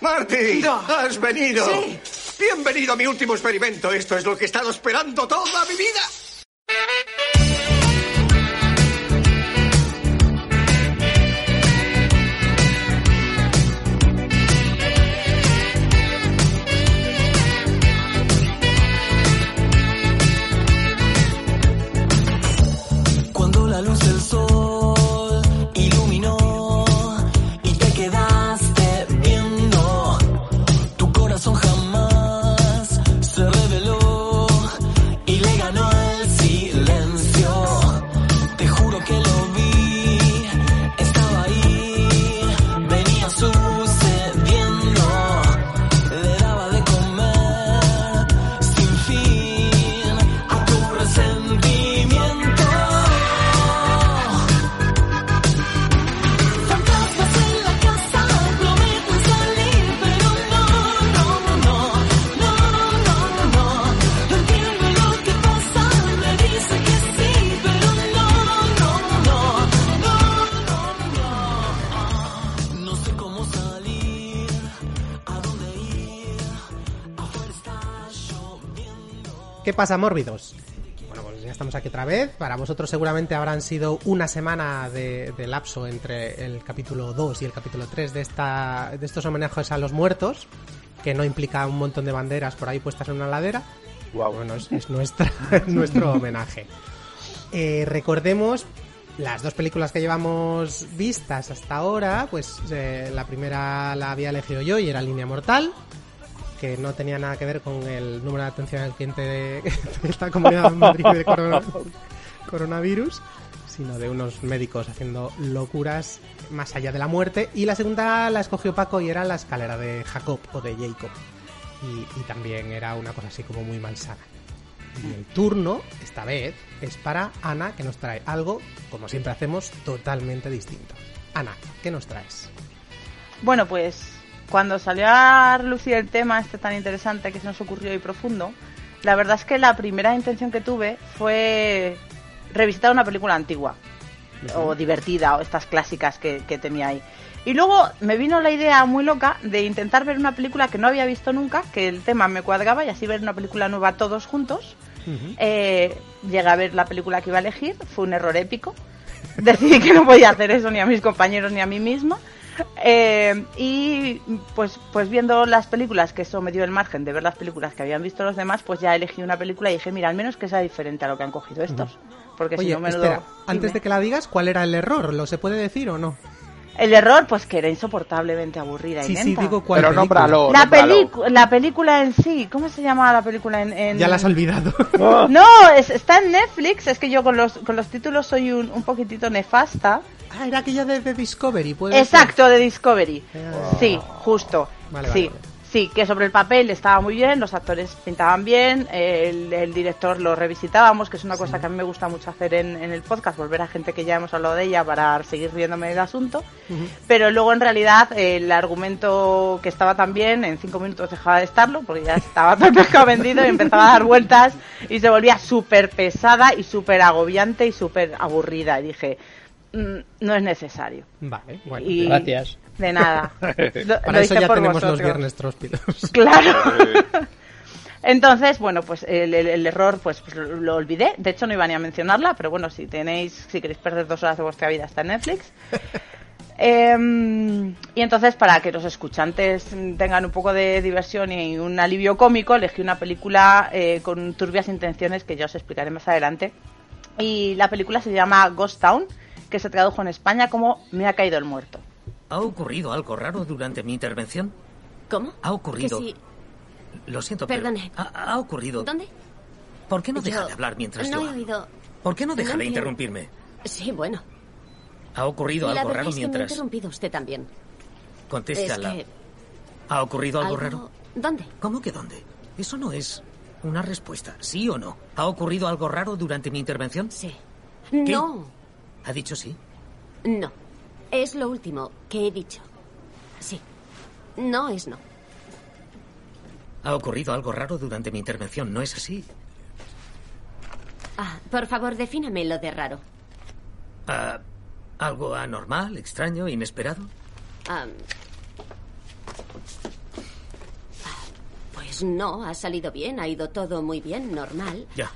Marty, No. has venido. Sí. Bienvenido a mi último experimento. Esto es lo que he estado esperando toda mi vida. ¿Qué pasa, mórbidos? Bueno, pues ya estamos aquí otra vez. Para vosotros seguramente habrán sido una semana de, de lapso entre el capítulo 2 y el capítulo 3 de, esta, de estos homenajes a los muertos, que no implica un montón de banderas por ahí puestas en una ladera. Bueno, es, es nuestra, es nuestro homenaje. Eh, recordemos las dos películas que llevamos vistas hasta ahora, pues eh, la primera la había elegido yo y era Línea Mortal, que no tenía nada que ver con el número de atención al cliente de, esta comunidad de Madrid de corona- coronavirus, sino de unos médicos haciendo locuras más allá de la muerte. Y la segunda la escogió Paco y era la escalera de Jacob o de Jacob. Y, y también era una cosa así como muy malsana. Y el turno, esta vez, es para Ana, que nos trae algo, como siempre hacemos, totalmente distinto. Ana, ¿qué nos traes? Bueno, pues cuando salió a relucir el tema este tan interesante que se nos ocurrió y profundo, la verdad es que la primera intención que tuve fue revisitar una película antigua o divertida o estas clásicas que, que tenía ahí. Y luego me vino la idea muy loca de intentar ver una película que no había visto nunca, que el tema me cuadraba y así ver una película nueva todos juntos. Eh, llegué a ver la película que iba a elegir, fue un error épico. Decidí que no podía hacer eso ni a mis compañeros ni a mí misma. Eh, y pues, pues viendo las películas, que eso me dio el margen de ver las películas que habían visto los demás, pues ya elegí una película y dije, mira, al menos que sea diferente a lo que han cogido estos. Porque si no, menudo... espera, antes de que la digas, ¿cuál era el error? ¿Lo se puede decir o no? El error, pues que era insoportablemente aburrida y Sí, sí, lenta. digo cuál Pero película. nómbralo. la, nómbralo. la película en sí, ¿cómo se llama la película en...? en- Ya la has olvidado. No, es- está en Netflix, es que yo con los, con los títulos soy un, un poquitito nefasta. ah, era aquella de, de Discovery, puede ser? Exacto, de Discovery. Ah. Sí, justo. Vale, vale, sí, vale. Sí, que sobre el papel estaba muy bien, los actores pintaban bien, el, el director lo revisitábamos, que es una cosa que a mí me gusta mucho hacer en, en el podcast, volver a gente que ya hemos hablado de ella para seguir riéndome del asunto. Pero luego en realidad el argumento que estaba tan bien, en cinco minutos dejaba de estarlo, porque ya estaba todo el pescado vendido y empezaba a dar vueltas y se volvía súper pesada y súper agobiante y súper aburrida. Y dije, "Mm, no es necesario. Vale, bueno. Y- Gracias. De nada. Lo, Para lo eso ya tenemos los viernes tróspidos. Claro. Entonces, bueno, pues el, el- el error pues, pues, lo, lo olvidé. De hecho, no iba ni a mencionarla, pero bueno, si tenéis, si queréis perder dos horas de vuestra vida, está en Netflix. Em, y entonces, para que los escuchantes tengan un poco de diversión y un alivio cómico, elegí una película eh, con turbias intenciones que ya os explicaré más adelante. Y la película se llama Ghost Town, que se tradujo en España como Me ha caído el muerto. ¿Ha ocurrido algo raro durante mi intervención? ¿Cómo? Ha ocurrido. Que. Lo siento, pero Perdone. Ha, ha ocurrido. ¿Dónde? ¿Por qué no deja Yo de hablar mientras no yo he oído. ¿Por qué no deja no de interrumpirme? Sí, bueno. ¿Ha ocurrido la algo raro es que me ha mientras interrumpido usted también. conteste es a la... que ¿Ha ocurrido algo, raro? ¿Dónde? ¿Cómo que dónde? Eso no es una respuesta, ¿sí o no? ¿Ha ocurrido algo raro durante mi intervención? Sí. No, ¿Ha dicho sí? no. Es lo último que he dicho. Sí. No es no. ¿Ha ocurrido algo raro durante mi intervención? ¿No es así? Ah, por favor, defíname lo de raro. Ah, ¿Algo anormal, extraño, inesperado? Ah, Pues no, ha salido bien, ha ido todo muy bien, normal. Ya.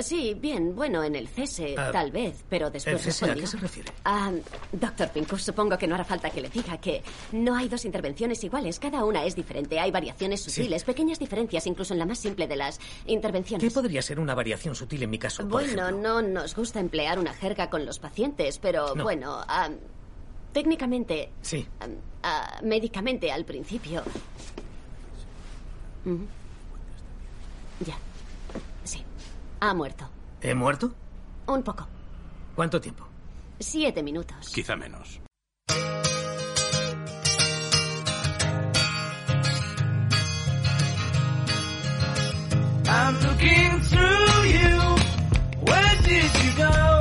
Sí, bien, bueno, en el cese, Ah, tal vez, pero ¿El después cese a qué se refiere? Ah, doctor Pincus, supongo que no hará falta que le diga que no hay dos intervenciones iguales, cada una es diferente, hay variaciones sutiles, pequeñas diferencias, incluso en la más simple de las intervenciones. ¿Qué podría ser una variación sutil en mi caso? Bueno, no nos gusta emplear una jerga con los pacientes, pero No. bueno, ah, técnicamente, Sí. médicamente al principio. Ya. Ha muerto. ¿He muerto? Un poco. ¿Cuánto tiempo? Siete minutos. Quizá menos. I'm looking through you. Where did you go?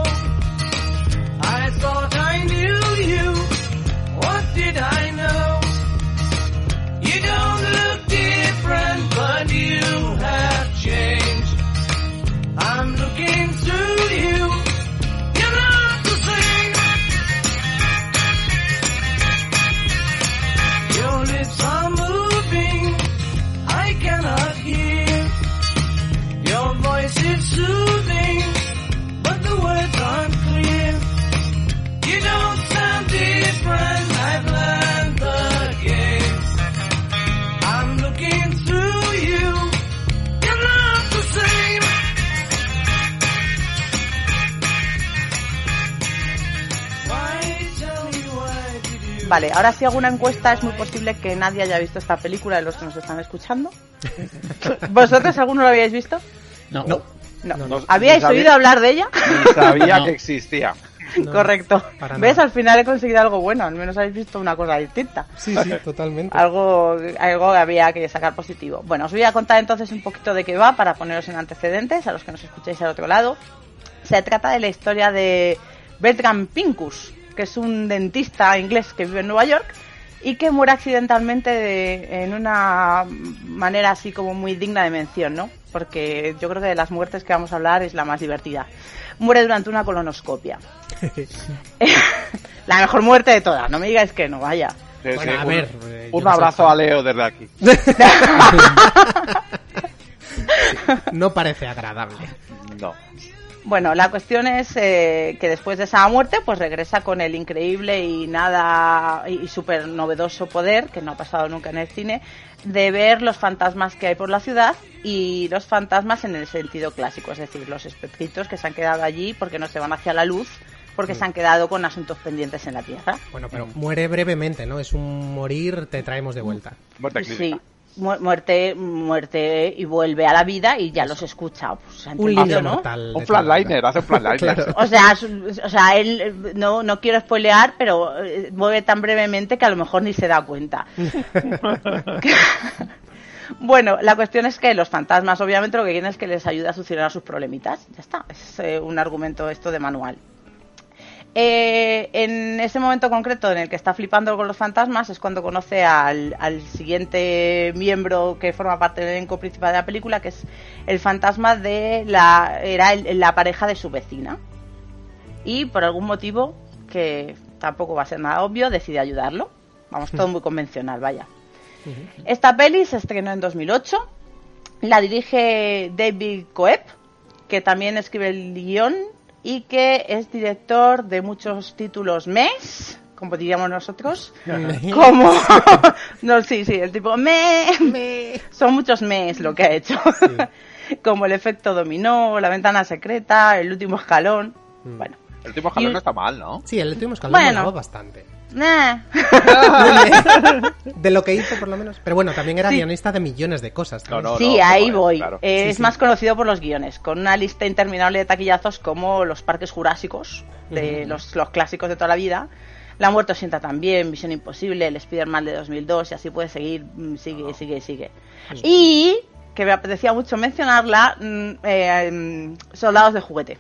Vale, ahora si hago una encuesta es muy posible que nadie haya visto esta película de los que nos están escuchando. ¿Vosotros alguno lo habíais visto? No. No. No, ¿Habíais sabía- oído hablar de ella? sabía No. que existía. No, Correcto. ¿Ves? Al final he conseguido algo bueno, al menos habéis visto una cosa distinta. Sí, sí, totalmente. Algo, algo que había que sacar positivo. Bueno, os voy a contar entonces un poquito de qué va para poneros en antecedentes a los que nos escucháis al otro lado. Se trata de la historia de Bertram Pincus, que es un dentista inglés que vive en Nueva York y que muere accidentalmente de- en una manera así como muy digna de mención, ¿no? Porque yo creo que de las muertes que vamos a hablar es la más divertida. Muere durante una colonoscopia. la mejor muerte de todas, no me digáis que no, vaya. Sí, Bueno, sí, a un- ver, eh, Un no soy abrazo a Leo desde aquí. No parece agradable. No. Bueno, la cuestión es eh, que después de esa muerte, pues regresa con el increíble y nada y súper novedoso poder, que no ha pasado nunca en el cine, de ver los fantasmas que hay por la ciudad y los fantasmas en el sentido clásico, es decir, los espectritos que se han quedado allí porque no se van hacia la luz, porque se han quedado con asuntos pendientes en la Tierra. Bueno, pero muere brevemente, ¿no? Es un morir, te traemos de vuelta. Muerte Sí, muerte, muerte y vuelve a la vida y ya los escucha. Pues, Un líder ¿no? mortal. Un de flatliner, hace un flatliner. Claro. O sea, o sea, él, eh, no, no quiero spoilear, pero eh, mueve tan brevemente que a lo mejor ni se da cuenta. bueno, la cuestión es que los fantasmas, obviamente, lo que quieren es que les ayude a solucionar sus problemitas. Ya está, es eh, un argumento esto de manual. Eh, en ese momento concreto en el que está flipando con los fantasmas es cuando conoce al, al siguiente miembro que forma parte del elenco principal de la película, que es el fantasma de la era el- la pareja de su vecina. Y por algún motivo que tampoco va a ser nada obvio decide ayudarlo. Vamos, todo muy convencional, vaya. Esta peli se estrenó en 2008. La dirige David Coeb, que también escribe el guion y que es director de muchos títulos mes, como diríamos nosotros. como. no, sí, sí, el tipo me. Son muchos mes lo que ha hecho. como el efecto dominó, la ventana secreta, el último escalón. Bueno. El último Y- no está mal, ¿no? Sí, el último escalón Bueno. molaba bastante. Nah. De lo que hizo, por lo menos. Pero bueno, también era Sí. guionista de millones de cosas. No, Sí, no, ahí no, voy. claro. Eh, Sí, es sí. más conocido por los guiones, con una lista interminable de taquillazos como los parques jurásicos, de los, los clásicos de toda la vida. La muerte sienta también, Misión Imposible, el Spider-Man de 2002, y así puede seguir, mm, sigue, sigue, sigue. Y, que me apetecía mucho mencionarla, mm, eh, mm, Soldados de Juguete,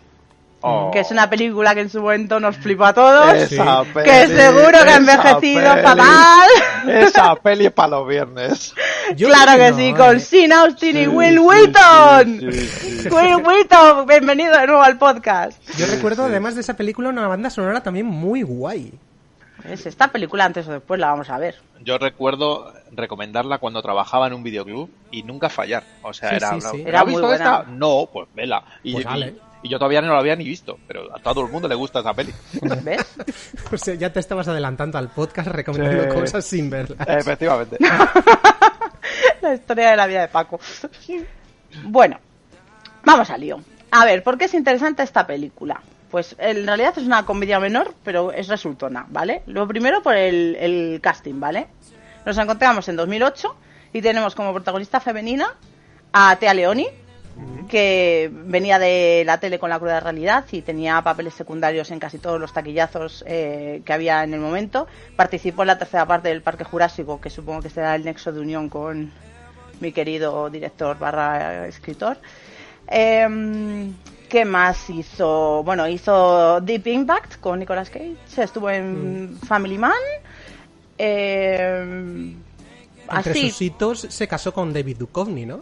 Oh. que es una película que en su momento nos flipó a todos, Esa Sí. peli, que seguro que ha envejecido peli. fatal. Esa peli es para los viernes. Yo claro que no, sí, eh. con Sean Austin y Will sí, Wheaton. sí, sí, sí. Will Wheaton, bienvenido de nuevo al podcast. Yo recuerdo, además de esa película, una banda sonora también muy guay. Es esta película antes o después la vamos a ver. Yo recuerdo recomendarla cuando trabajaba en un videoclub y nunca fallar. O sea, Sí, era, sí, una- sí. ¿¿la Era has muy visto buena. esta? No, pues vela. Y, Pues y-. y yo todavía no la había ni visto, pero a todo el mundo le gusta esa peli. ¿Ves? O sea, ya te estabas adelantando al podcast recomendando Sí. cosas sin verlas. Efectivamente. La historia de la vida de Paco. Bueno, vamos al lío. A ver, ¿por qué es interesante esta película? Pues en realidad es una comedia menor, pero es resultona, ¿vale? Lo primero por el, el casting, ¿vale? Nos encontramos en 2008 y tenemos como protagonista femenina a Tea Leoni, que venía de la tele con la cruda realidad y tenía papeles secundarios en casi todos los taquillazos eh, que había en el momento. Participó en la tercera parte del Parque Jurásico, que supongo que será el nexo de unión con mi querido director barra escritor. Em, ¿Qué más hizo? Bueno, hizo Deep Impact con Nicolas Cage, estuvo en Family Man. em, Entre así, sus hitos se casó con David Duchovny, ¿no?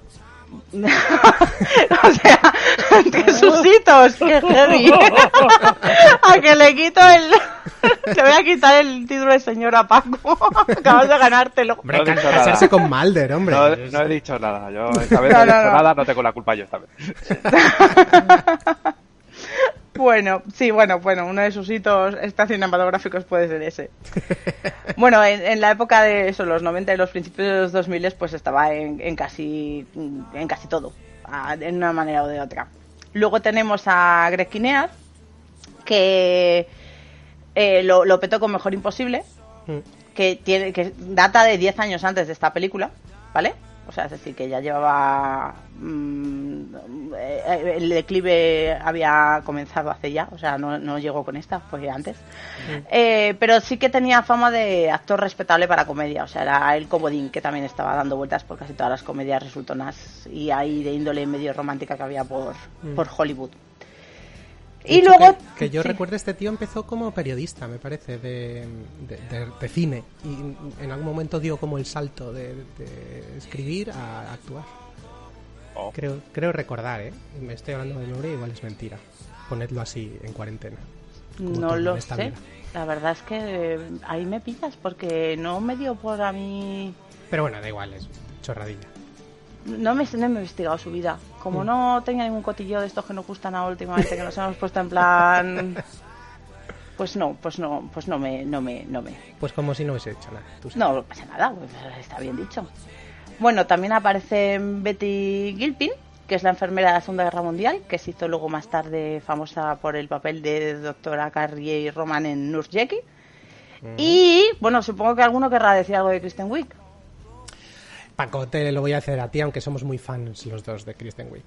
o sea, hitos, que heavy. a que le quito el. Te voy a quitar el título de señora Paco. Acabas de ganártelo. Hombre, No he ca- dicho casarse nada. con Malder, hombre. No, no he dicho nada. Yo esta vez No, no, he dicho no. nada, no tengo la culpa yo esta vez. Bueno, sí, bueno, bueno, uno de sus hitos cinematográficos puede ser ese. Bueno, en, en la época de eso, los 90 y los principios de los 2000, pues estaba en, en casi en casi todo, de una manera o de otra. Luego tenemos a Greg que eh, lo, lo petó con Mejor Imposible, Mm. que tiene que data de 10 años antes de esta película, ¿vale? O sea, es decir, que ya llevaba mm, eh, el declive había comenzado hace ya, o sea, no, no llegó con esta, fue antes. Eh, pero sí que tenía fama de actor respetable para comedia, o sea, era el comodín que también estaba dando vueltas por casi todas las comedias resultonas y ahí de índole medio romántica que había por, por Hollywood. Y hecho, luego... Que, que yo sí. recuerdo, este tío empezó como periodista, me parece, de, de, de- de cine. Y en algún momento dio como el salto de, de escribir a actuar. Oh. Creo, creo recordar, ¿eh? Me estoy hablando de memoria, igual es mentira. Ponedlo así en cuarentena. No lo sé. vida. La verdad es que eh, ahí me pillas porque no me dio por a mí... Pero bueno, da igual, es chorradilla. No me, no me he investigado su vida. Como Mm. no tenía ningún cotillo de estos que nos gustan ahora últimamente, que nos hemos puesto en plan... Pues no, pues no, pues no me, no me, no me. Pues como si no hubiese hecho nada. tú sabes. No, pasa nada, pues está bien dicho. Bueno, también aparece Betty Gilpin, que es la enfermera de la Segunda Guerra Mundial, que se hizo luego más tarde famosa por el papel de doctora Carrie Roman en Nurse Jackie. Y, bueno, supongo que alguno querrá decir algo de Kristen Wiig. Paco, te lo voy a hacer a ti, aunque somos muy fans los dos de Kristen Wiig.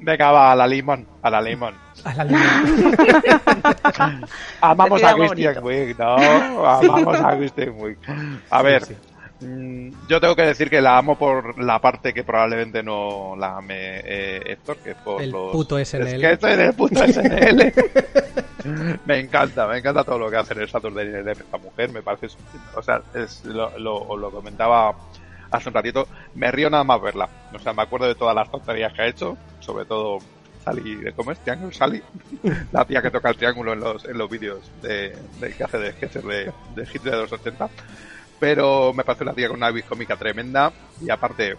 Venga, va, a la limón, a la limón. A la línea. Amamos a bonito. Wiig, ¿no? Amamos a Christian Wiig. A ver, sí. mm, yo tengo que decir que la amo por la parte que probablemente no la ame eh, Héctor, que es por El los... puto SNL. Es que estoy en el puto SNL. me encanta, me encanta todo lo que hace en el Saturday Night Live esta mujer, me parece... O sea, es, lo, lo, os lo comentaba hace un ratito, me río nada más verla. O sea, me acuerdo de todas las tonterías que ha hecho, sobre todo Sally, ¿cómo es? Triángulo Sally. La tía que toca el triángulo en los, en los vídeos de, de que hace de sketches de, de hits de los 80. Pero me parece una tía con una vis cómica tremenda y aparte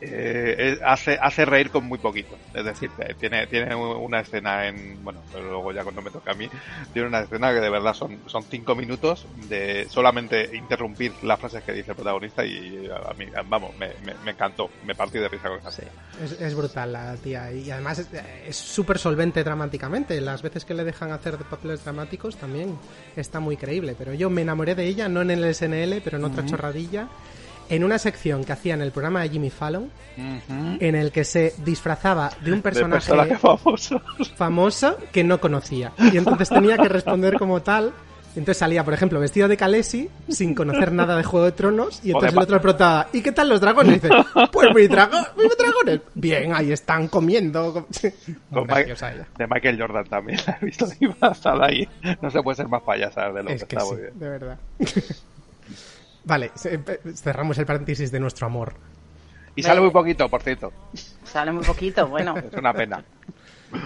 eh, eh, hace, hace reír con muy poquito. Es decir, tiene, tiene una escena en, bueno, luego ya cuando me toca a mí, tiene una escena que de verdad son, son cinco minutos de solamente interrumpir las frases que dice el protagonista y a mí, vamos, me, me, me encantó, me partí de risa con esa Sí, es, es brutal la tía. Y además es- súper solvente dramáticamente. Las veces que le dejan hacer papeles dramáticos también está muy creíble. Pero yo me enamoré de ella, no en el SNL, pero en otra chorradilla. En una sección que hacía en el programa de Jimmy Fallon, en el que se disfrazaba de un De personaje personaje famoso. famoso que no conocía. Y entonces tenía que responder como tal. Entonces salía, por ejemplo, vestido de Kalesi, sin conocer nada de Juego de Tronos, y entonces de el otro prota, ¿y qué tal los dragones? Y dice, pues mis, drago- mis dragones. Bien, ahí están comiendo. Con Ma- graciosa ella. de Michael Jordan también la he visto ahí. No se puede ser más payasa de lo Es que que está sí, muy bien. de verdad. Vale, se- cerramos el paréntesis de nuestro amor. Y sale muy poquito, por cierto. Sale muy poquito, bueno, Es una pena.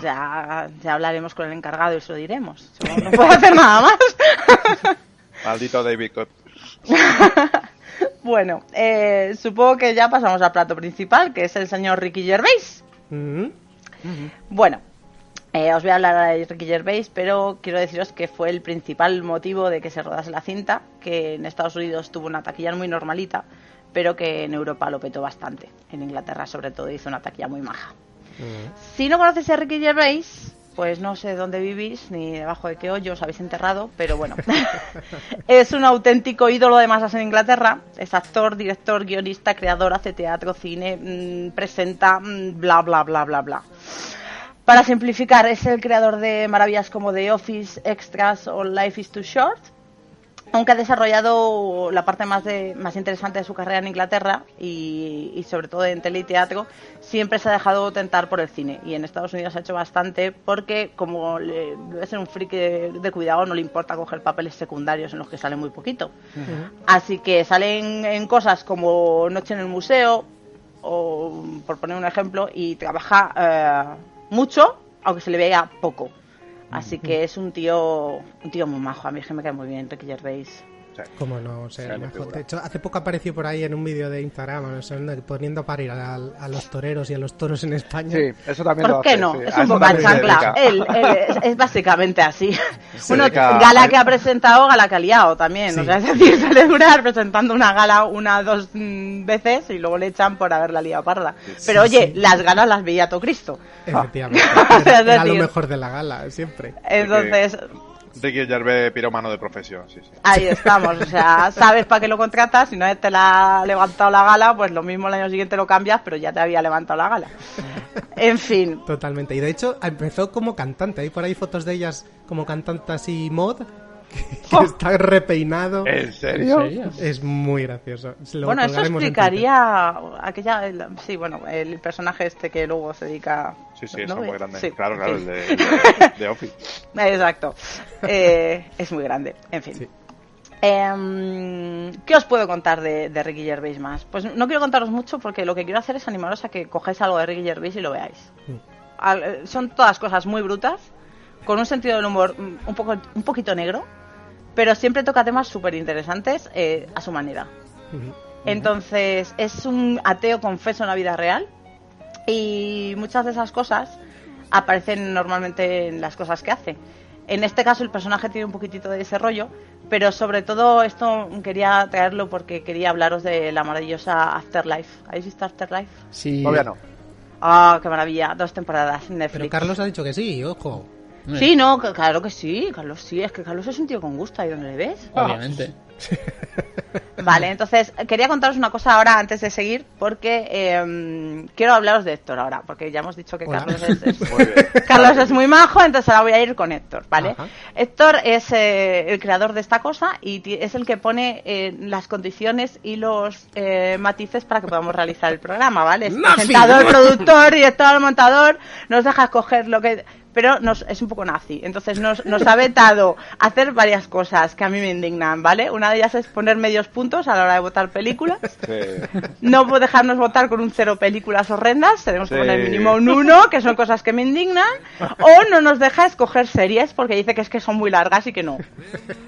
ya, ya hablaremos con el encargado y se lo diremos. No puedo hacer nada más. Maldito David Cobb. Bueno, eh, supongo que ya pasamos al plato principal, que es el señor Ricky Gervais. Mm. Bueno, eh, os voy a hablar de Ricky Gervais, pero quiero deciros que fue el principal motivo de que se rodase la cinta, que en Estados Unidos tuvo una taquilla muy normalita, pero que en Europa lo petó bastante. En Inglaterra, sobre todo, hizo una taquilla muy maja. Si no conoces a Ricky Gervais, pues no sé dónde vivís ni debajo de qué hoyo os habéis enterrado, pero bueno. es un auténtico ídolo de masas en Inglaterra. Es actor, director, guionista, creador, hace teatro, cine, mm, presenta, mm, bla, bla, bla, bla, bla. Para simplificar, es el creador de maravillas como The Office, Extras o Life is Too Short, aunque ha desarrollado la parte más, de, más interesante de su carrera en Inglaterra y, y sobre todo en tele y teatro, siempre se ha dejado tentar por el cine. Y en Estados Unidos ha hecho bastante porque, como le- debe ser un friki de, de cuidado, no le importa coger papeles secundarios en los que sale muy poquito. Así que salen en cosas como Noche en el Museo, o por poner un ejemplo, y trabaja eh, mucho, aunque se le vea poco. Así que es un tío un tío muy majo, a mí es que me cae muy bien Ricky Gervais. Cómo no, sé, Sale mejor. De hecho, hace poco apareció por ahí en un vídeo de Instagram, no sé, donde poniendo a parir a, a los toreros y a los toros en España. Sí, eso también lo ¿Por qué hace, no? sí. Es A un poco chancla. dedica. Él, él es, es básicamente así. Se Uno, dedica gala que ha presentado, gala que ha liado también. O sea, es decir, celebrar presentando una gala una dos mm, veces y luego le echan por haberla liado parda. Pero oye, las galas las veía todo Cristo. Efectivamente. Era, era lo mejor de la gala, siempre. Entonces, Ricky Gervais, piromano de profesión, sí, sí. ahí estamos. O sea, sabes para qué lo contratas. Si no te la ha levantado la gala, pues lo mismo el año siguiente lo cambias, pero ya te había levantado la gala. En fin, Totalmente. Y de hecho, empezó como cantante. Hay por ahí fotos de ellas como cantante así mod, que, que Oh. está repeinado. ¿En serio? Es muy gracioso. Lo bueno, eso explicaría aquella, el- sí, bueno, el personaje este que luego se dedica. Sí, sí, ¿no? es muy grande. Sí, claro, claro, en el fin. de, el de- de Office. Exacto. Eh, es muy grande, en fin. Sí. Em, ¿Qué os puedo contar de, de Ricky Gervais más? Pues no quiero contaros mucho porque lo que quiero hacer es animaros a que cogáis algo de Ricky Gervais y lo veáis. Al- eh, son todas cosas muy brutas, con un sentido del humor mm, un, poco, un poquito negro, pero siempre toca temas súper interesantes eh, a su manera. Entonces, es un ateo confeso en la vida real y muchas de esas cosas aparecen normalmente en las cosas que hace. En este caso el personaje tiene un poquitito de ese rollo, pero sobre todo esto quería traerlo porque quería hablaros de la maravillosa Afterlife. ¿Habéis visto Afterlife? Sí. Todavía no. Ah, qué maravilla, dos temporadas en Netflix. Pero Carlos ha dicho que sí, ojo. Sí, no, claro que sí, Carlos sí, es que Carlos es un tío con gusto ahí donde le ves. Obviamente. Vale, entonces quería contaros una cosa ahora antes de seguir, porque eh, quiero hablaros de Héctor ahora, porque ya hemos dicho que Hola. Carlos es, es- Muy. Carlos es muy majo, entonces ahora voy a ir con Héctor, ¿vale? Ajá. Héctor es eh, el creador de esta cosa y es el que pone eh, las condiciones y los eh, matices para que podamos realizar el programa, ¿vale? Es presentador, productor, director, montador, nos deja escoger lo que... Pero nos, es un poco nazi, entonces nos, nos ha vetado hacer varias cosas que a mí me indignan, ¿vale? Una de ellas es poner medios puntos a la hora de votar películas. Sí. No dejarnos votar con un cero películas horrendas, tenemos que poner mínimo un uno, que son cosas que me indignan, o no nos deja escoger series porque dice que es que son muy largas y que no.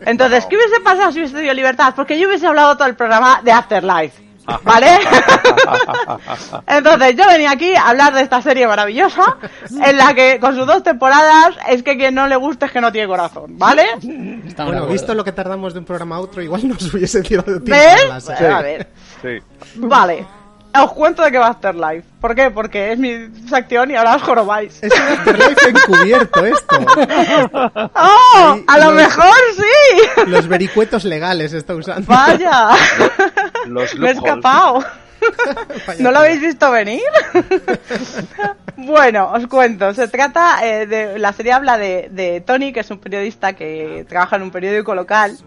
Entonces, ¿qué hubiese pasado si hubiese tenido libertad? Porque yo hubiese hablado todo el programa de Afterlife. ¿Vale? Entonces yo venía aquí a hablar de esta serie maravillosa en la que con sus dos temporadas es que quien no le guste es que no tiene corazón, ¿vale? Estamos Bueno, visto lo que tardamos de un programa a otro, igual nos hubiese tirado tiempo ¿Ves? la serie. Bueno, a ver. Sí. Vale. Os cuento de qué va Afterlife. ¿Por qué? Porque es mi sección y ahora os jorobáis. Es un Afterlife encubierto esto. ¡Oh! Sí, ¡A lo los- mejor sí! Los vericuetos legales está usando. ¡Vaya! Los Me he escapado. ¿No lo habéis visto venir? bueno, os cuento. Se trata eh, de. La serie habla de, de Tony, que es un periodista que trabaja en un periódico local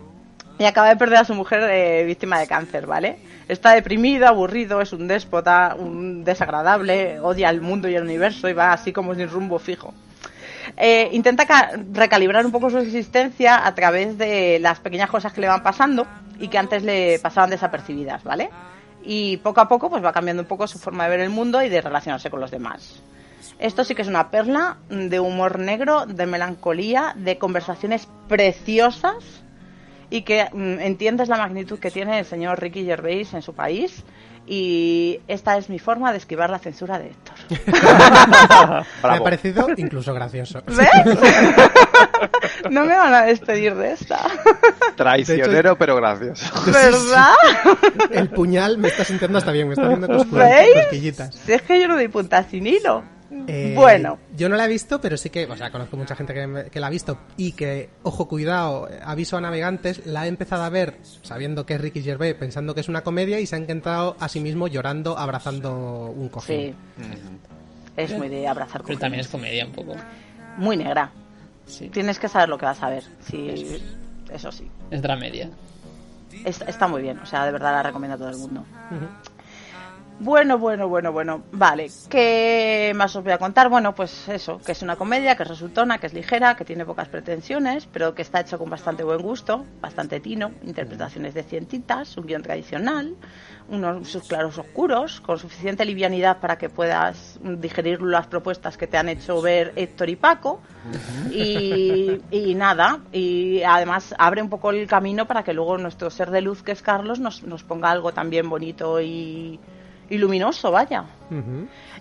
y acaba de perder a su mujer eh, víctima de cáncer, ¿vale? Está deprimido, aburrido, es un déspota, un desagradable, odia el mundo y el universo y va así como sin rumbo fijo. Eh, intenta ca- recalibrar un poco su existencia a través de las pequeñas cosas que le van pasando y que antes le pasaban desapercibidas, ¿vale? Y poco a poco pues va cambiando un poco su forma de ver el mundo y de relacionarse con los demás. Esto sí que es una perla de humor negro, de melancolía, de conversaciones preciosas y que mm, entiendes la magnitud que tiene el señor Ricky Gervais en su país y esta es mi forma de esquivar la censura de Héctor. Me ha parecido incluso gracioso. ¿Ves? no me van a despedir de esta. Traicionero, pero gracioso. ¿Verdad? El puñal me está sintiendo hasta bien, me está haciendo cosquillitas. Si es que yo no doy punta sin hilo. Eh, Bueno. Yo no la he visto, pero sí que, o sea, conozco mucha gente que, la ha visto y que, ojo, cuidado, aviso a navegantes, la he empezado a ver sabiendo que es Ricky Gervais, pensando que es una comedia y se ha encontrado a sí mismo llorando, abrazando un Sí. cojín. Es muy de abrazar Pero cojines. también es comedia un poco. Muy negra. Sí. Tienes que saber lo que vas a ver. Sí, eso sí. Es dramedia. Es- está muy bien. O sea, de verdad la recomiendo a todo el mundo. Bueno, bueno, bueno, bueno. Vale, ¿qué más os voy a contar? Bueno, pues eso, que es una comedia, que es resultona, que es ligera, que tiene pocas pretensiones, pero que está hecho con bastante buen gusto, bastante tino, interpretaciones decientitas, un guion tradicional, unos sus claros oscuros, con suficiente livianidad para que puedas digerir las propuestas que te han hecho ver Héctor y Paco. Y, y nada, y además abre un poco el camino para que luego nuestro ser de luz, que es Carlos, nos, nos ponga algo también bonito y, y luminoso, vaya.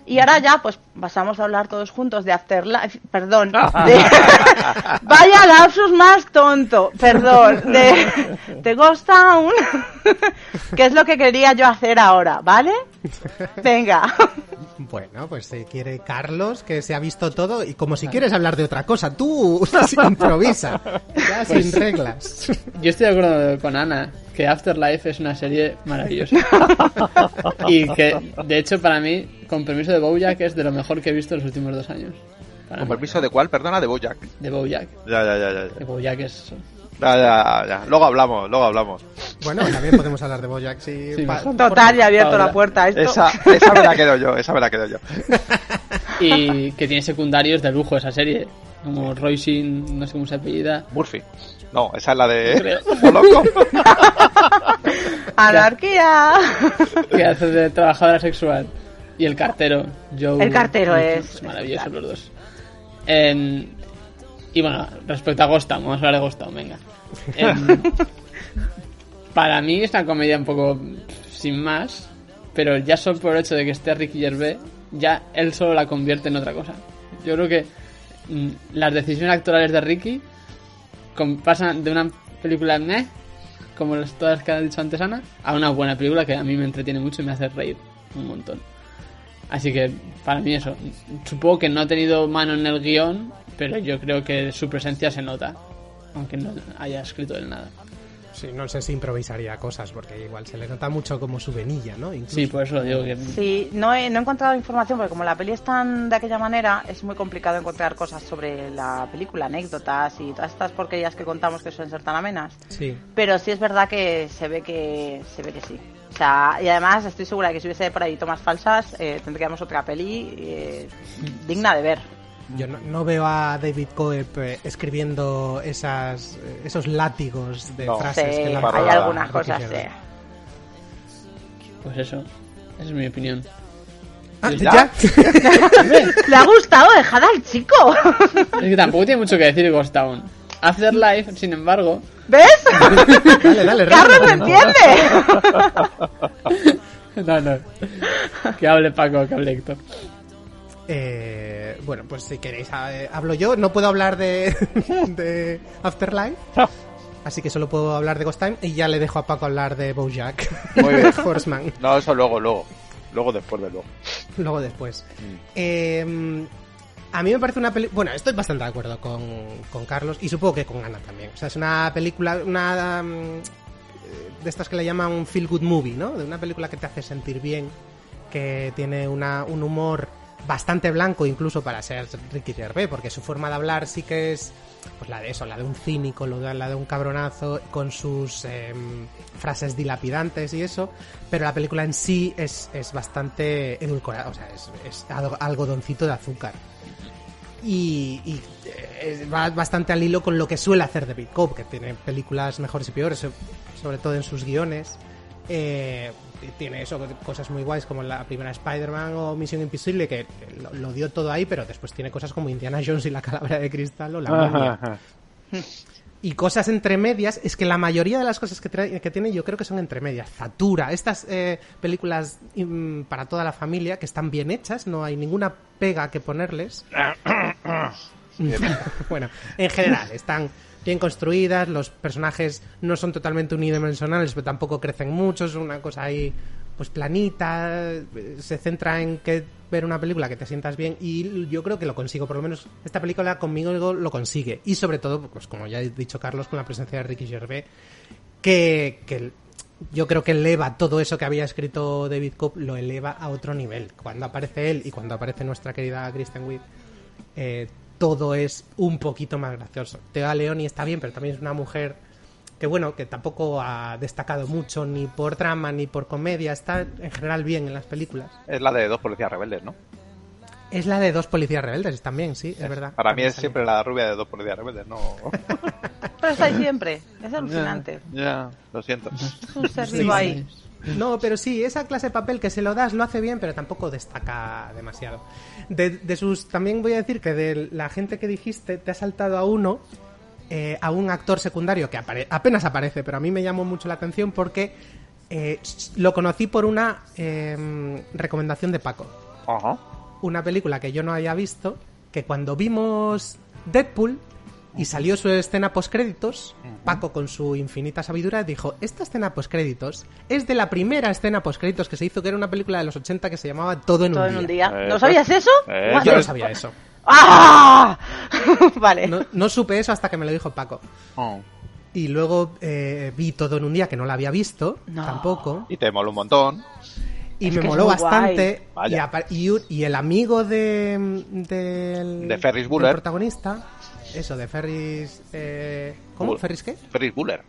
Y ahora ya, pues pasamos a hablar todos juntos de Afterlife, perdón, de- vaya lapsus más tonto, perdón, de, de Ghost Town, que es lo que quería yo hacer ahora, ¿vale? Venga. Bueno, pues se quiere Carlos, que se ha visto todo, y como si quieres hablar de otra cosa, tú improvisa, ya sin reglas. Yo estoy de acuerdo con Ana, que Afterlife es una serie maravillosa. y que, de hecho, para mí, con permiso de Bojack, es de lo mejor que he visto en los últimos dos años. ¿Con mí. permiso de cuál? Perdona, de Bojack. De Bojack. Ya, ya, ya, ya. De Bojack es... Ya, ya, ya. Luego hablamos, luego hablamos. Bueno, también podemos hablar de Bojack, sí. Sí, pa- mejor. Total, ya he abierto la puerta a esto. Esa, esa me la quedo yo, esa me la quedo yo. Y que tiene secundarios de lujo esa serie. Como Roisin, no sé cómo se apellida. Murphy. No, esa es la de... Loco. Anarquía. que hace de trabajadora sexual. Y el cartero, Joe. El cartero es- Maravilloso los dos. En- y bueno, respecto a Ghost Town, vamos a hablar de Ghost Town, venga. En- para mí es una comedia un poco sin más, pero ya solo por el hecho de que esté Ricky Gervais, ya él solo la convierte en otra cosa. Yo creo que mm, las decisiones actorales de Ricky pasan de una película meh, como las, todas las que ha dicho antes Ana, a una buena película que a mí me entretiene mucho y me hace reír un montón. Así que para mí eso. Supongo que no ha tenido mano en el guion, pero yo creo que su presencia se nota, aunque no haya escrito él nada. Sí, no sé si improvisaría cosas, porque igual se le nota mucho como su venilla, ¿no? Incluso. Sí, por eso digo que Sí, no he, no he encontrado información porque como la peli es tan de aquella manera, es muy complicado encontrar cosas sobre la película, anécdotas y todas estas porquerías que contamos que suelen ser tan amenas. Sí. Pero sí es verdad que se ve que se ve que sí. O sea, y además estoy segura de que si hubiese por ahí tomas falsas, eh, tendríamos otra peli eh, digna de ver. Yo no, no veo a David Coep eh, escribiendo esas, esos látigos de No. Sí, frases que hay lanza para algunas cosas, sí. pues eso. Esa es mi opinión. Ah, ¿Ya? ¿ya? Le ha gustado, dejad al chico. Es que tampoco tiene mucho que decir Ghost Town. Afterlife, sin embargo, ¿Ves? dale, dale, Carlos me entiende. no, no. Que hable Paco, que hable Héctor. Eh, bueno, pues si queréis, eh, hablo yo. No puedo hablar de, de Afterlife. Así que solo puedo hablar de Ghost Time y ya le dejo a Paco hablar de Bojack. Muy bien. Horseman. No, eso luego, luego. Luego después de luego. Luego después. Eh, a mí me parece una película... Bueno, estoy bastante de acuerdo con, con Carlos y supongo que con Ana también. O sea, es una película, una mm, eh, de estas que le llaman un feel good movie, ¿no? De una película que te hace sentir bien, que tiene una, un humor bastante blanco incluso para ser Ricky Gervais, porque su forma de hablar sí que es pues la de eso, la de un cínico, la de un cabronazo, con sus em, frases dilapidantes y eso, pero la película en sí es, es bastante edulcorada, o sea, es, es algo- algodoncito de azúcar. Y, y, eh, va bastante al hilo con lo que suele hacer David Cope, que tiene películas mejores y peores, so- sobre todo en sus guiones. Eh, tiene eso, cosas muy guays como la primera Spider-Man o Misión Imposible, que lo, lo dio todo ahí, pero después tiene cosas como Indiana Jones y la calavera de cristal o la momia. Y cosas entre medias, es que la mayoría de las cosas que, trae- que tiene yo creo que son entre medias. Zatura, estas eh, películas mm, para toda la familia que están bien hechas, no hay ninguna pega que ponerles. bueno, en general, están bien construidas, los personajes no son totalmente unidimensionales, pero tampoco crecen mucho, es una cosa ahí pues planita, se centra en que ver una película que te sientas bien y yo creo que lo consigo, por lo menos esta película conmigo lo consigue y sobre todo, pues como ya ha dicho Carlos, con la presencia de Ricky Gervais, que, que yo creo que eleva todo eso que había escrito David Cobb, lo eleva a otro nivel. Cuando aparece él y cuando aparece nuestra querida Kristen Wiig, eh, todo es un poquito más gracioso. Teo Leoni está bien, pero también es una mujer que bueno, que tampoco ha destacado mucho ni por drama ni por comedia, está en general bien en las películas. Es la de dos policías rebeldes, ¿no? Es la de dos policías rebeldes también, sí, es verdad. Para mí es siempre la rubia de dos policías rebeldes, no. Pero está ahí siempre. Es alucinante. Ya, ya, lo siento. Es un ser vivo sí. ahí. No, pero sí, esa clase de papel que se lo das lo hace bien, pero tampoco destaca demasiado. De, de sus, también voy a decir que de la gente que dijiste, te ha saltado a uno, eh, a un actor secundario que apare- apenas aparece, pero a mí me llamó mucho la atención porque eh, lo conocí por una eh, recomendación de Paco. Ajá. Una película que yo no había visto, que cuando vimos Deadpool y salió su escena postcréditos, Paco con su infinita sabiduría dijo, esta escena postcréditos es de la primera escena postcréditos que se hizo, que era una película de los 80 que se llamaba Todo en Todo un en un día. día. Eh, ¿No sabías eso? eh, What? Yo Yo- no sabía eso. ¡Ah! vale. No, no supe eso hasta que me lo dijo Paco. Oh. Y luego eh, vi Todo en un día, que no la había visto, No. tampoco. Y te mola un montón. Y Es me moló bastante. Y, y, el amigo de, del, De Ferris del Bueller. protagonista, eso, de Ferris. Eh, ¿Cómo? Bull- ¿Ferris qué? Ferris Bueller.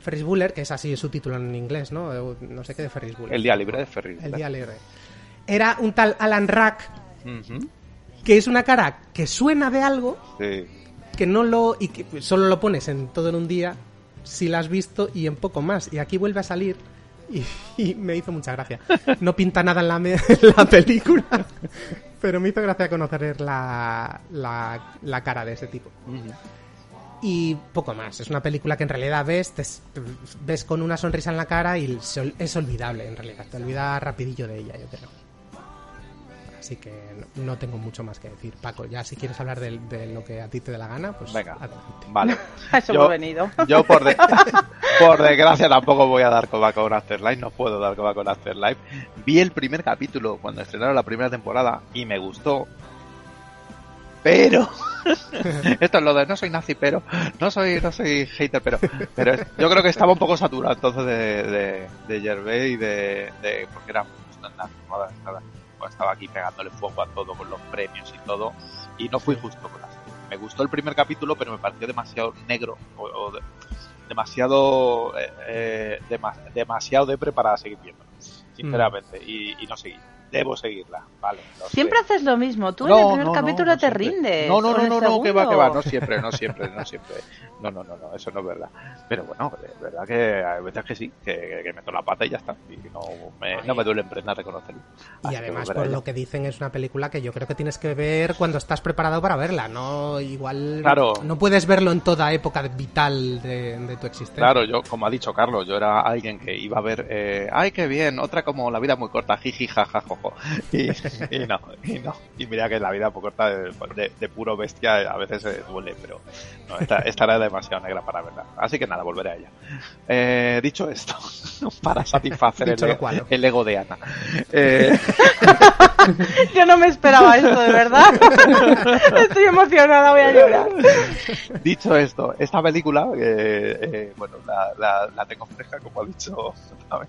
Ferris Bueller, que es así su título en inglés, ¿no? Eh, No sé qué de Ferris Bueller. El día libre de Ferris El Bueller. día libre. Era un tal Alan Rack. Que es una cara que suena de algo, Sí. que no lo. y que solo lo pones en todo en un día, si la has visto y en poco más. Y aquí vuelve a salir. Y, y me hizo mucha gracia. No pinta nada en la, me- en la película, pero me hizo gracia conocer la, la, la cara de ese tipo. Y poco más. Es una película que en realidad ves, te, te ves con una sonrisa en la cara y es olvidable en realidad. Te olvidas rapidillo de ella, yo creo. Así que no, no tengo mucho más que decir. Paco, ya si quieres hablar de, de lo que a ti te dé la gana, pues Venga. adelante. Vale. A eso hemos venido. Yo, por, de- por desgracia, tampoco voy a dar coba con Afterlife. No puedo dar coba con Afterlife. Vi el primer capítulo cuando estrenaron la primera temporada y me gustó. Pero. Esto es lo de no soy nazi, pero. No soy, no soy hater, pero. Pero es- yo creo que estaba un poco saturado entonces de, de, de Gervais y de, de. Porque era en la temporada. Estaba, pues estaba aquí pegándole fuego a todo con los premios y todo. Y no fui justo con la serie. Me gustó el primer capítulo, pero me pareció demasiado negro. O, o de- demasiado. Eh, eh, demas- demasiado depre para seguir viendo. Sinceramente. Y, y no seguí. Debo seguirla. Vale. sé. Siempre haces lo mismo. Tú en el primer no, capítulo no te siempre. rindes. No, no, no, no, no, que va, que va, no siempre, no siempre, no siempre. No, no, no, no, eso no es verdad. Pero bueno, es verdad que hay veces que sí, que, que meto la pata y ya está. Y no me, no me duele en prenda reconocerlo. Y Así además, por lo que dicen, es una película que yo creo que tienes que ver cuando estás preparado para verla, ¿no? Igual Claro. no puedes verlo en toda época vital de, de tu existencia. Claro, yo, como ha dicho Carlos, yo era alguien que iba a ver, eh, ay, qué bien, otra como La vida muy corta, jiji, jaja, Y, y no, y no. Y mira que la vida muy corta de, de- de puro bestia a veces eh, duele, pero no, esta, esta era demasiado negra para verla. Así que nada, volveré a ella. Eh, dicho esto, para satisfacer Dicho el, lo cual. el ego de Ana. Eh, Yo no me esperaba esto, de verdad. Estoy emocionada, voy a llorar. Dicho esto, esta película, eh, eh, bueno, la, la, la tengo fresca, como ha dicho,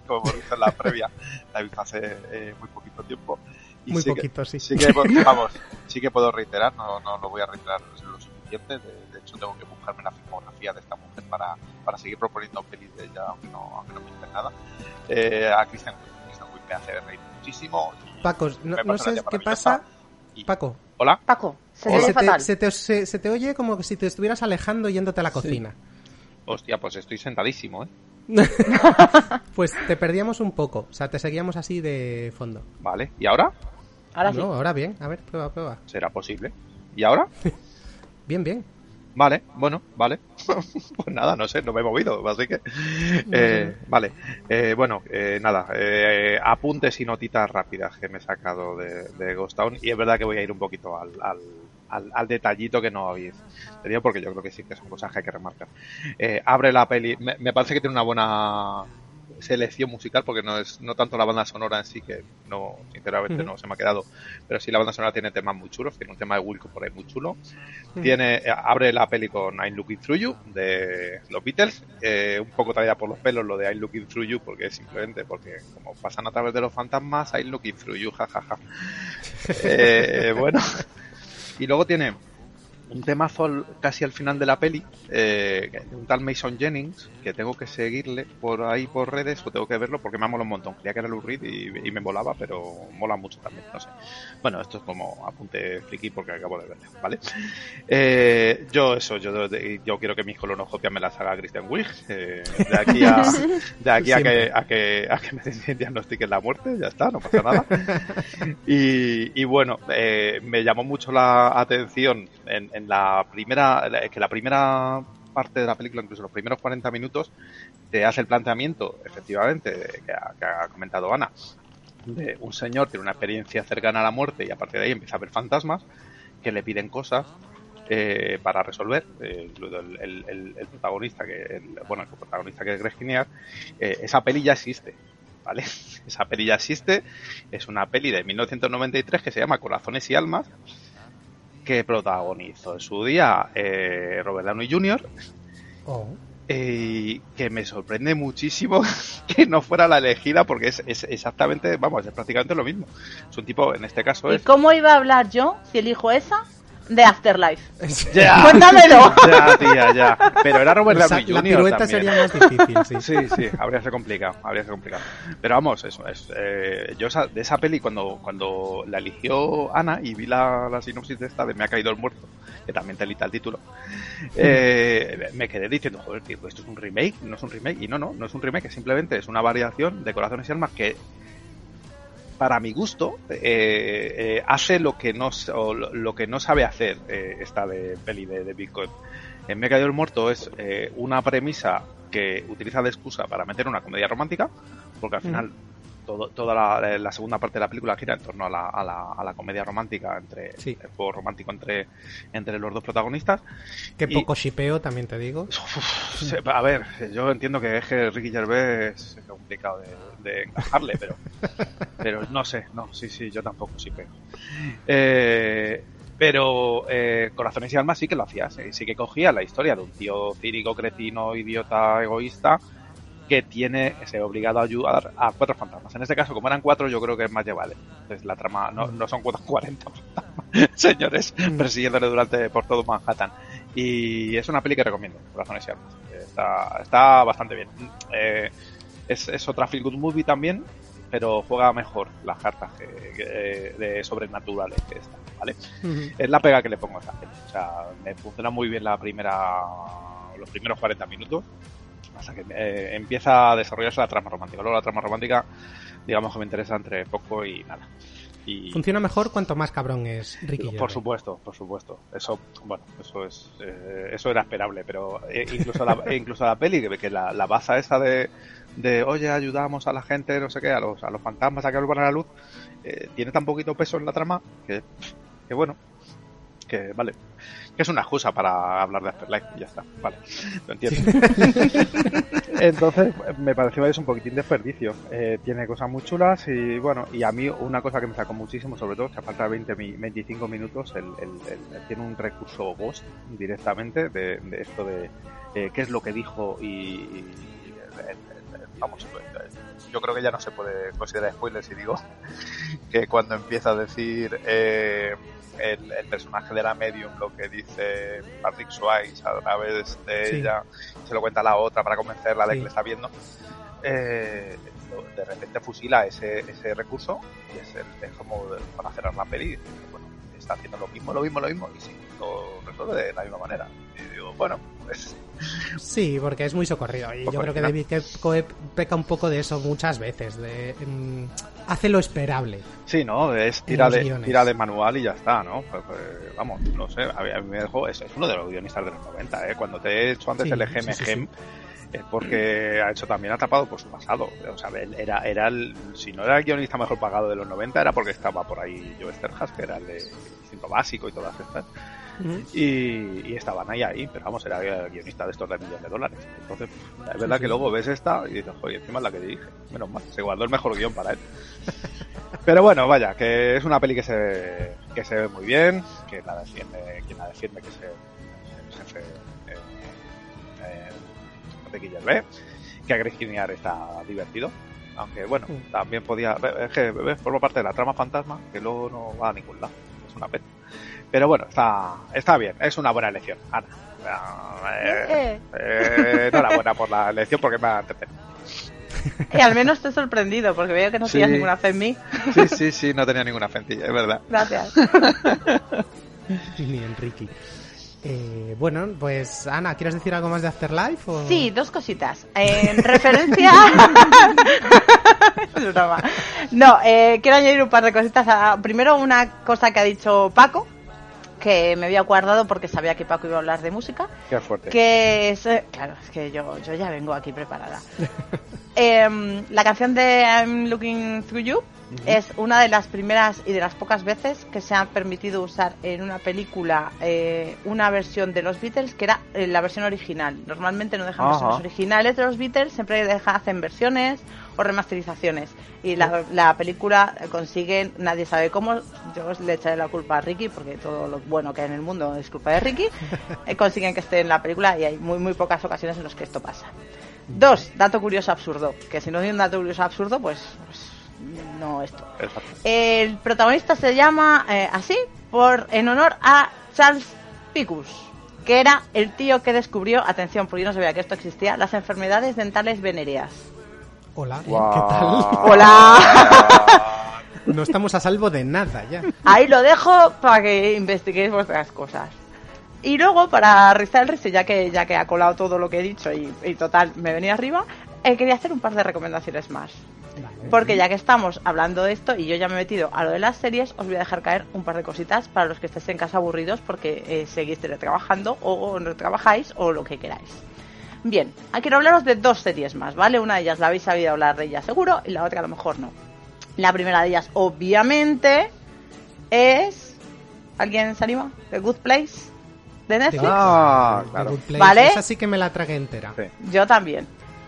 como hemos visto en la previa, la he visto hace eh, muy poquito tiempo. Y Muy sí que- poquito, sí. Sí que, vamos, sí que puedo reiterar, no, no lo voy a reiterar lo suficiente, de, de hecho tengo que buscarme la filmografía de esta mujer para, para seguir proponiendo pelis de ella, aunque no, aunque no me interese nada. Eh, a Christian Christian Wiig me hace reír muchísimo. Paco, no, no sé qué pasa. Y- Paco, Hola, Paco, se te se, te, se te- se- se te oye como que si te estuvieras alejando yéndote a la cocina. hostia, pues estoy sentadísimo, ¿eh? Pues te perdíamos un poco, o sea, te seguíamos así de fondo. Vale, ¿y ahora? Ahora sí. No, ahora bien, a ver, prueba, prueba. ¿Será posible? ¿Y ahora? Bien, bien. Vale, bueno, vale. pues nada, no sé, no me he movido, así que... eh, vale, eh, bueno, eh, nada, eh, apuntes y notitas rápidas que me he sacado de, de Ghost Town y es verdad que voy a ir un poquito al, al, al, al detallito que no habéis tenido porque yo creo que sí que son cosas que hay que remarcar. Eh, abre la peli, me, me parece que tiene una buena selección musical porque no es no tanto la banda sonora en sí que no sinceramente no se me ha quedado pero sí la banda sonora tiene temas muy chulos tiene un tema de Wilco por ahí muy chulo. Tiene eh, abre la peli con I'm Looking Through You de los Beatles eh, un poco traída por los pelos lo de I'm Looking Through You porque es simplemente porque como pasan a través de los fantasmas I'm Looking Through You jajaja eh, bueno y luego tiene un temazo al- casi al final de la peli, eh, un tal Mason Jennings, que tengo que seguirle por ahí por redes o tengo que verlo porque me ha molado un montón. Creía que era Lou Reed y, y me molaba, pero mola mucho también, no sé. Bueno, esto es como apunte friki porque acabo de verlo, ¿vale? Eh, yo eso, yo, yo quiero que mis colonoscopias me las haga Christian Wig. eh, de aquí a, de aquí a que, a que, a que me diagnostiquen la muerte, ya está, no pasa nada. Y, y bueno, eh, me llamó mucho la atención en, en la primera, que la primera parte de la película, incluso los primeros 40 minutos, te hace el planteamiento, efectivamente, que ha, que ha comentado Ana, de un señor tiene una experiencia cercana a la muerte y a partir de ahí empieza a ver fantasmas que le piden cosas eh, para resolver. Eh, el, protagonista, que bueno, el protagonista que es Greg Kinnear, eh, esa peli ya existe. ¿Vale? Esa peli ya existe. Es una peli de 1993 que se llama Corazones y Almas, que protagonizó en su día eh, Robert Downey Jr. Oh. eh, que me sorprende muchísimo que no fuera la elegida porque es, es exactamente, vamos, es prácticamente lo mismo. Es un tipo, en este caso ¿Y es... cómo iba a hablar yo, si elijo esa, de Afterlife? Ya, Cuéntamelo. ya, tía, ya. Pero era Robert Downey la Jr. pirueta también. sería más difícil, sí. Sí, sí, habría sido complicado, habría sido complicado. Pero vamos, eso es. eh, yo esa- de esa peli, cuando, cuando la eligió Ana y vi la, la sinopsis de esta de Me ha caído el muerto, que también te lita el título, eh, me quedé diciendo, joder, tío, esto es un remake, no es un remake. Y no, no, no es un remake, simplemente es una variación de Corazones y Almas que para mi gusto, eh, eh, hace lo que no o lo, que no sabe hacer eh, esta de peli de, de Bitcoin. En Me cayó el muerto es eh, una premisa que utiliza de excusa para meter una comedia romántica, porque al final todo, toda la, la segunda parte de la película gira en torno a la, a la, a la comedia romántica entre Sí. el juego romántico entre, entre los dos protagonistas. Qué Y- poco shipeo, también te digo. A ver, yo entiendo que es que Ricky Gervais es complicado de, de encajarle, pero, pero no sé, no, sí, sí, yo tampoco sí pego. Eh, pero eh, Corazones y Almas sí que lo hacía, sí, sí que cogía la historia de un tío cínico, cretino, idiota, egoísta, que tiene, se ve obligado a ayudar a cuatro fantasmas. En este caso, como eran cuatro, yo creo que es más llevable. Entonces la trama no, no son cuatro- 40 fantasmas, señores, persiguiéndole durante por todo Manhattan. Y es una peli que recomiendo, Corazones y Almas. Está, está bastante bien. Eh, es, es otra feel good movie también, pero juega mejor las cartas que, que- de sobrenaturales que esta, ¿vale? Es la pega que le pongo a esta peli. O sea, me funciona muy bien la primera, los primeros 40 minutos, que eh, empieza a desarrollarse la trama romántica. Luego la trama romántica, digamos que me interesa entre poco y nada. Y, Funciona mejor cuanto más cabrón es Ricky por supuesto, por supuesto. Eso, bueno, eso es, eh, eso era esperable, pero eh, incluso la, incluso la peli que, que la, la baza esa de, de, oye, ayudamos a la gente, no sé qué, a los, a los fantasmas a que vuelvan a la luz, eh, tiene tan poquito peso en la trama que, que bueno, que vale, que es una excusa para hablar de Afterlife y ya está, vale, lo entiendo. Entonces, me pareció es un poquitín desperdicio. Eh, tiene cosas muy chulas y bueno, y a mí una cosa que me sacó muchísimo, sobre todo, que a falta de 20, mi- 25 minutos, el, el- el- tiene un recurso ghost directamente de, de esto de eh, qué es lo que dijo y, y- el- el- el- vamos, yo creo que ya no se puede considerar spoiler si digo que cuando empieza a decir eh, el, el personaje de la medium lo que dice Patrick Swayze a través de Sí. ella se lo cuenta a la otra para convencerla de Sí. que le está viendo eh, de repente fusila ese, ese recurso y es, el, es como para cerrar la peli bueno está haciendo lo mismo lo mismo lo mismo y sí lo resuelve de la misma manera y digo bueno Es- Sí, porque es muy socorrido. Y yo creo que. David Koepp peca un poco de eso muchas veces. De, mm, hace lo esperable. Sí, ¿no? Es tira de, guiones. tira de manual y ya está, ¿no? Pues, pues, vamos, no sé, a mí, me dejó, es, es uno de los guionistas de los 90, ¿eh? Cuando te he hecho antes Sí, el EGM sí, es porque ha hecho también ha tapado por su pasado. O sea, era, era el, si no era el guionista mejor pagado de los 90, era porque estaba por ahí Joe Sterhas, que era el de Instinto Básico y todas estas. Y, y estaban ahí, ahí, pero vamos, era guionista de estos de millones de dólares. Entonces, es verdad que luego ves esta y dices, oye, encima es la que dirige. Menos mal, se guardó el mejor guion para él. Pero bueno, vaya, que es una peli que se, que se ve muy bien, que la defiende, quien la defiende que es el, jefe Ricky Gervais, que a Grace Kinnear está divertido. Aunque bueno, también podía. Es que forma parte de la trama fantasma, que luego no va a ningún lado. Es una pena. Pero bueno, está, está bien, es una buena elección, Ana. Eh, eh, enhorabuena por la elección porque me ha entretenido. Y al menos te he sorprendido porque veo que no Sí. tienes ninguna fe en mí. Sí, sí, sí, no tenía ninguna fentilla, es verdad. Gracias. Ni Enrique. Eh, bueno, pues Ana, ¿quieres decir algo más de Afterlife? O... Sí, dos cositas. En referencia. es broma. No, eh, quiero añadir un par de cositas. a- Primero, una cosa que ha dicho Paco, que me había guardado porque sabía que Paco iba a hablar de música. Qué fuerte. Que es. eh, Claro, es que yo, yo ya vengo aquí preparada. Em, la canción de I'm Looking Through You es una de las primeras y de las pocas veces que se ha permitido usar en una película eh, una versión de los Beatles que era eh, la versión original. Normalmente no dejan Ajá. versiones originales de los Beatles, siempre dejan, hacen versiones o remasterizaciones. Y la, la película consigue, nadie sabe cómo, yo le echaré la culpa a Ricky, porque todo lo bueno que hay en el mundo es culpa de Ricky, eh, consiguen que esté en la película y hay muy, muy pocas ocasiones en las que esto pasa. Dos, dato curioso absurdo, que si no hay un dato curioso absurdo, pues, pues no esto. Exacto. El protagonista se llama eh, así por en honor a Charles Picus, que era el tío que descubrió, atención, porque yo no sabía que esto existía, las enfermedades dentales venéreas. Hola, ¿qué tal? Hola. No estamos a salvo de nada ya. Ahí lo dejo para que investiguéis vuestras cosas. Y luego, para rizar el rizo, ya que, ya que ha colado todo lo que he dicho y, y total, me venía arriba, eh, quería hacer un par de recomendaciones más. Vale. Porque ya que estamos hablando de esto y yo ya me he metido a lo de las series, os voy a dejar caer un par de cositas para los que estéis en casa aburridos porque eh, seguís teletrabajando o no trabajáis o lo que queráis. Bien, aquí quiero hablaros de dos series más, ¿vale? Una de ellas la habéis sabido hablar de ella seguro y la otra a lo mejor no. La primera de ellas, obviamente, es... ¿Alguien se anima? The Good Place de Netflix. Ah, The claro. Good Place, ¿Vale? Esa sí que me la tragué entera. Sí. Yo también.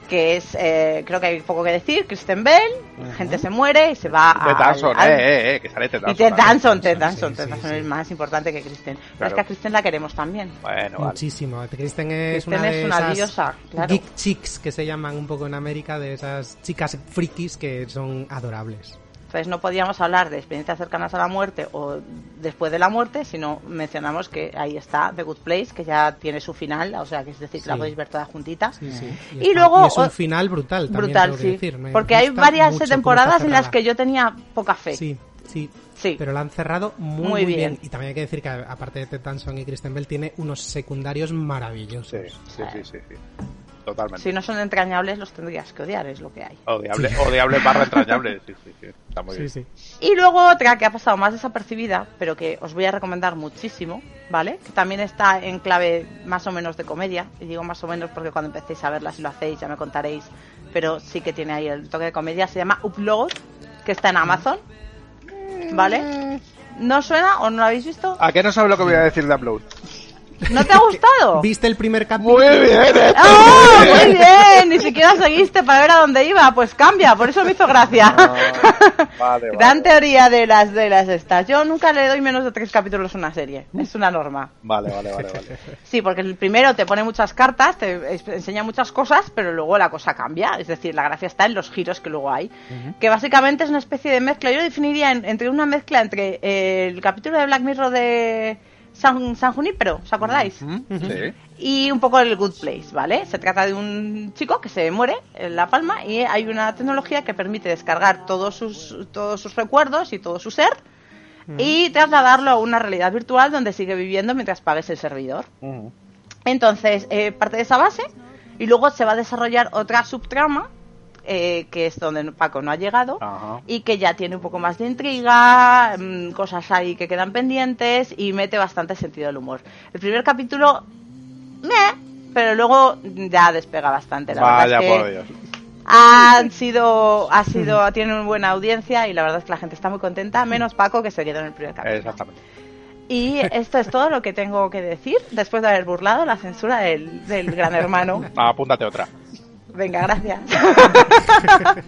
Que es, eh, creo que hay poco que decir, Kristen Bell, la gente se muere y se va a... Ted Danson, al- eh, eh, eh, que sale Ted Y Danson. Ted también. Danson, Ted Danson, Ted Danson es más importante que Kristen. Pero Claro. es que a Kristen la queremos también. Bueno, vale. Muchísimo. Kristen es Kristen una es de una esas diosa, claro. geek chicks que se llaman un poco en América, de esas chicas frikis que son adorables. Entonces no podíamos hablar de experiencias cercanas a la muerte o después de la muerte, sino mencionamos que ahí está The Good Place, que ya tiene su final, o sea, que es decir, que la Sí. podéis ver toda juntita. Sí, sí. Y está- luego- es un final brutal, también Brutal, tengo que sí. decir. Me Porque hay varias temporadas en las que yo tenía poca fe. Sí, sí. Sí. Pero la han cerrado muy, Muy muy bien. bien. Y también hay que decir que aparte de Ted Danson y Kristen Bell tiene unos secundarios maravillosos. Sí, sí, sí, sí, sí. Totalmente. Si no son entrañables, los tendrías que odiar, es lo que hay. Odiable, odiable barra entrañable. Sí, sí, sí. Está muy Sí, bien. sí. Y luego otra que ha pasado más desapercibida, pero que os voy a recomendar muchísimo, ¿vale? Que también está en clave más o menos de comedia. Y digo más o menos porque cuando empecéis a verla, si lo hacéis, ya me contaréis. Pero sí que tiene ahí el toque de comedia. Se llama Upload, que está en Amazon, ¿vale? ¿No suena o no lo habéis visto? ¿A qué no sabes lo que voy a decir de Upload? ¿No te ha gustado? ¿Viste el primer capítulo? Muy bien, eh. ¡Oh, muy bien! Ni siquiera seguiste para ver a dónde iba. Pues cambia, por eso me hizo gracia. Ah, vale, Gran vale. teoría de las de las estas. Yo nunca le doy menos de tres capítulos a una serie. Es una norma. Vale, vale, vale, vale. Sí, porque el primero te pone muchas cartas, te enseña muchas cosas, pero luego la cosa cambia. Es decir, la gracia está en los giros que luego hay. Que básicamente es una especie de mezcla. Yo lo definiría en- entre una mezcla entre eh, el capítulo de Black Mirror de San, San Junípero, ¿os acordáis? ¿Mm? Sí. y un poco el Good Place, ¿vale? Se trata de un chico que se muere en La Palma y hay una tecnología que permite descargar todos sus, todos sus recuerdos y todo su ser y trasladarlo a una realidad virtual donde sigue viviendo mientras pagues el servidor. Entonces, eh, parte de esa base y luego se va a desarrollar otra subtrama eh, que es donde Paco no ha llegado Ajá. y que ya tiene un poco más de intriga, mm, cosas ahí que quedan pendientes y mete bastante sentido del humor. El primer capítulo, meh, pero luego ya despega bastante. La Vaya verdad es que por Dios. han sido, ha sido, tiene una buena audiencia y la verdad es que la gente está muy contenta, menos Paco que se quedó en el primer capítulo. Exactamente. Y esto es todo lo que tengo que decir después de haber burlado la censura del, del gran hermano. Apúntate otra. Venga, gracias.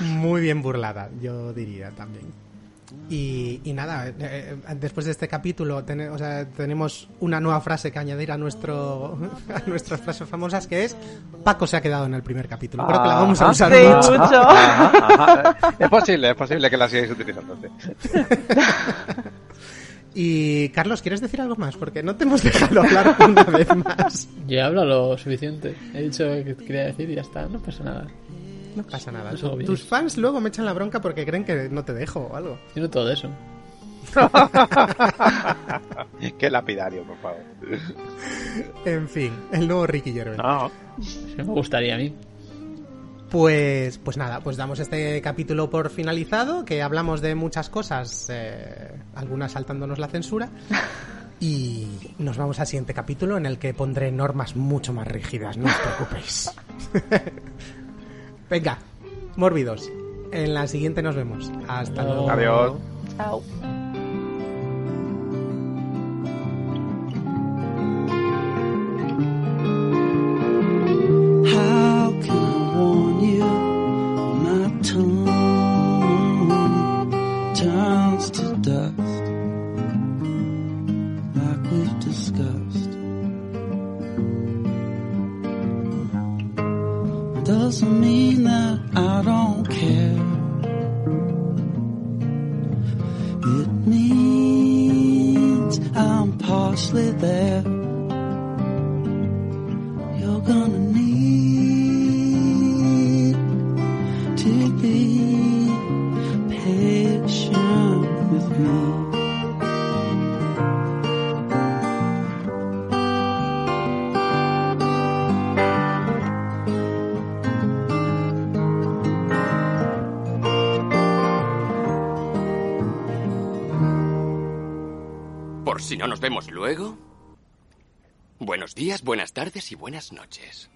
Muy bien burlada, yo diría también. Y, y nada, eh, eh, después de este capítulo tene- o sea, tenemos una nueva frase que añadir a nuestro a nuestras frases famosas que es Paco se ha quedado en el primer capítulo. Creo que la vamos a Ajá. usar Sí, mucho. mucho. Ajá, ajá. Es posible, es posible que la sigáis utilizando. Y Carlos, ¿quieres decir algo más? Porque no te hemos dejado hablar una vez más. Yo he hablado lo suficiente. He dicho lo que quería decir y ya está. No pasa nada. No pasa nada. Tus fans luego me echan la bronca porque creen que no te dejo o algo. Yo no todo eso. Qué lapidario, por favor. En fin, el nuevo Ricky Gervais. No. Eso me gustaría a mí. Pues, pues nada, pues damos este capítulo por finalizado, que hablamos de muchas cosas, eh, algunas saltándonos la censura, y nos vamos al siguiente capítulo en el que pondré normas mucho más rígidas, no os preocupéis. Venga, mórbidos, en la siguiente nos vemos. Hasta luego. Adiós. Chao. Tardes y buenas noches.